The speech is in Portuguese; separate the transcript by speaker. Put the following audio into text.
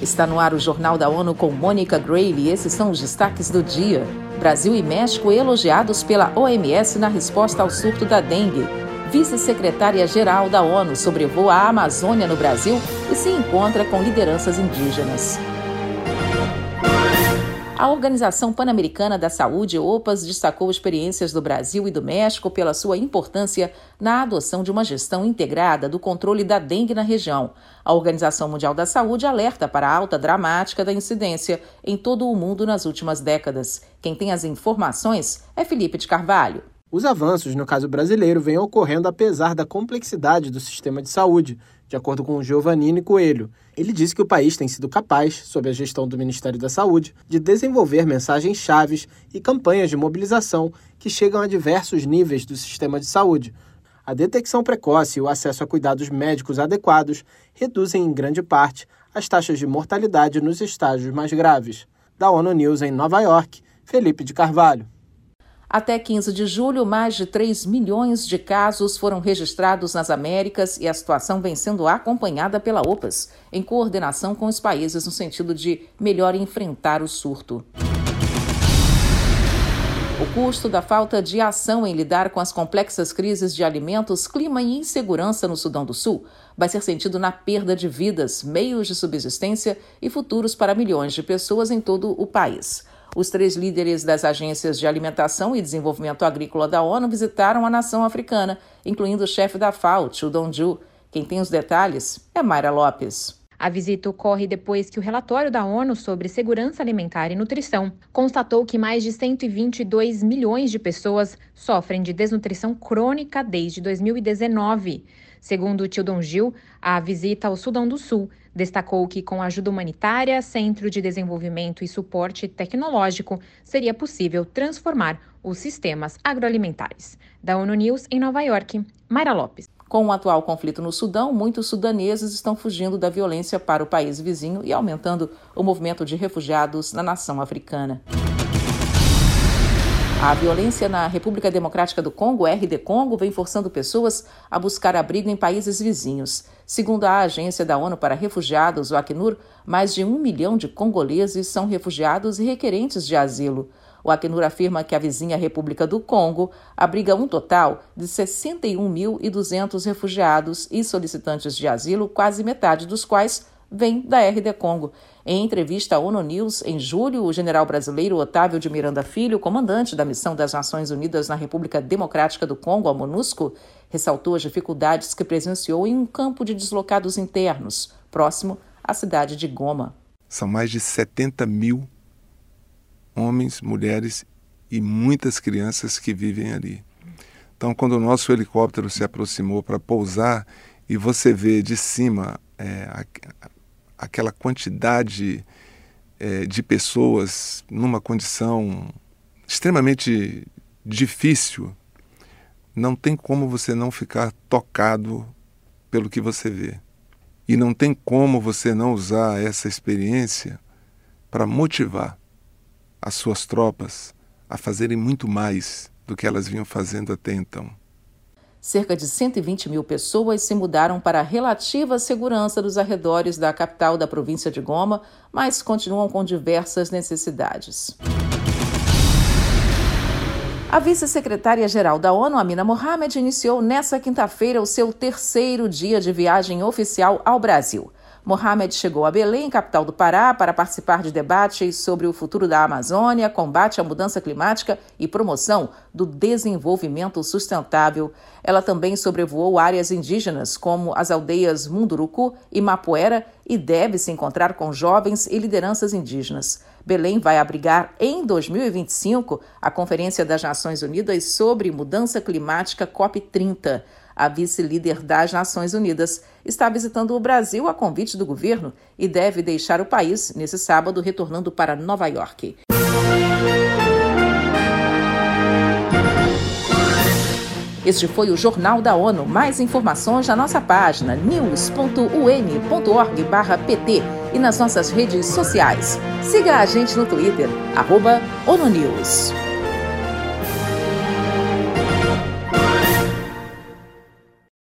Speaker 1: Está no ar o Jornal da ONU com Mônica Grayle e esses são os destaques do dia. Brasil e México elogiados pela OMS na resposta ao surto da dengue. Vice-secretária-geral da ONU sobrevoa a Amazônia no Brasil e se encontra com lideranças indígenas. A Organização Pan-Americana da Saúde, OPAS, destacou experiências do Brasil e do México pela sua importância na adoção de uma gestão integrada do controle da dengue na região. A Organização Mundial da Saúde alerta para a alta dramática da incidência em todo o mundo nas últimas décadas. Quem tem as informações é Felipe de Carvalho.
Speaker 2: Os avanços no caso brasileiro vêm ocorrendo apesar da complexidade do sistema de saúde, de acordo com Giovannini Coelho. Ele disse que o país tem sido capaz, sob a gestão do Ministério da Saúde, de desenvolver mensagens chaves e campanhas de mobilização que chegam a diversos níveis do sistema de saúde. A detecção precoce e o acesso a cuidados médicos adequados reduzem em grande parte as taxas de mortalidade nos estágios mais graves. Da ONU News em Nova York, Felipe de Carvalho.
Speaker 1: Até 15 de julho, mais de 3 milhões de casos foram registrados nas Américas e a situação vem sendo acompanhada pela OPAS, em coordenação com os países no sentido de melhor enfrentar o surto. O custo da falta de ação em lidar com as complexas crises de alimentos, clima e insegurança no Sudão do Sul vai ser sentido na perda de vidas, meios de subsistência e futuros para milhões de pessoas em todo o país. Os três líderes das agências de alimentação e desenvolvimento agrícola da ONU visitaram a nação africana, incluindo o chefe da FAO, Chu Dongju. Quem tem os detalhes é Mayra Lopes.
Speaker 3: A visita ocorre depois que o relatório da ONU sobre segurança alimentar e nutrição constatou que mais de 122 milhões de pessoas sofrem de desnutrição crônica desde 2019. Segundo Tildon Gil, a visita ao Sudão do Sul destacou que, com ajuda humanitária, Centro de Desenvolvimento e Suporte Tecnológico, seria possível transformar os sistemas agroalimentares. Da ONU News, em Nova York, Mayra Lopes.
Speaker 1: Com o atual conflito no Sudão, muitos sudaneses estão fugindo da violência para o país vizinho e aumentando o movimento de refugiados na nação africana. A violência na República Democrática do Congo, RD Congo, vem forçando pessoas a buscar abrigo em países vizinhos. Segundo a Agência da ONU para Refugiados, o Acnur, mais de um milhão de congoleses são refugiados e requerentes de asilo. O Acnur afirma que a vizinha República do Congo abriga um total de 61.200 refugiados e solicitantes de asilo, quase metade dos quais vem da RD Congo. Em entrevista à ONU News, em julho, o general brasileiro Otávio de Miranda Filho, comandante da missão das Nações Unidas na República Democrática do Congo, a MONUSCO, ressaltou as dificuldades que presenciou em um campo de deslocados internos, próximo à cidade de Goma.
Speaker 4: São mais de 70 mil homens, mulheres e muitas crianças que vivem ali. Então, quando o nosso helicóptero se aproximou para pousar e você vê de cima é, aquela quantidade é, de pessoas numa condição extremamente difícil, não tem como você não ficar tocado pelo que você vê. E não tem como você não usar essa experiência para motivar as suas tropas a fazerem muito mais do que elas vinham fazendo até então
Speaker 1: cerca de 120 mil pessoas se mudaram para a relativa segurança dos arredores da capital da província de Goma, mas continuam com diversas necessidades. A vice-secretária-geral da ONU, Amina Mohamed, iniciou nesta quinta-feira o seu terceiro dia de viagem oficial ao Brasil. Mohamed chegou a Belém, capital do Pará, para participar de debates sobre o futuro da Amazônia, combate à mudança climática e promoção do desenvolvimento sustentável. Ela também sobrevoou áreas indígenas, como as aldeias Munduruku e Mapuera, e deve se encontrar com jovens e lideranças indígenas. Belém vai abrigar em 2025 a Conferência das Nações Unidas sobre Mudança Climática COP30 a vice-líder das Nações Unidas, está visitando o Brasil a convite do governo e deve deixar o país nesse sábado, retornando para Nova York. Este foi o Jornal da ONU. Mais informações na nossa página news.un.org/pt e nas nossas redes sociais. Siga a gente no Twitter, arroba ONU News.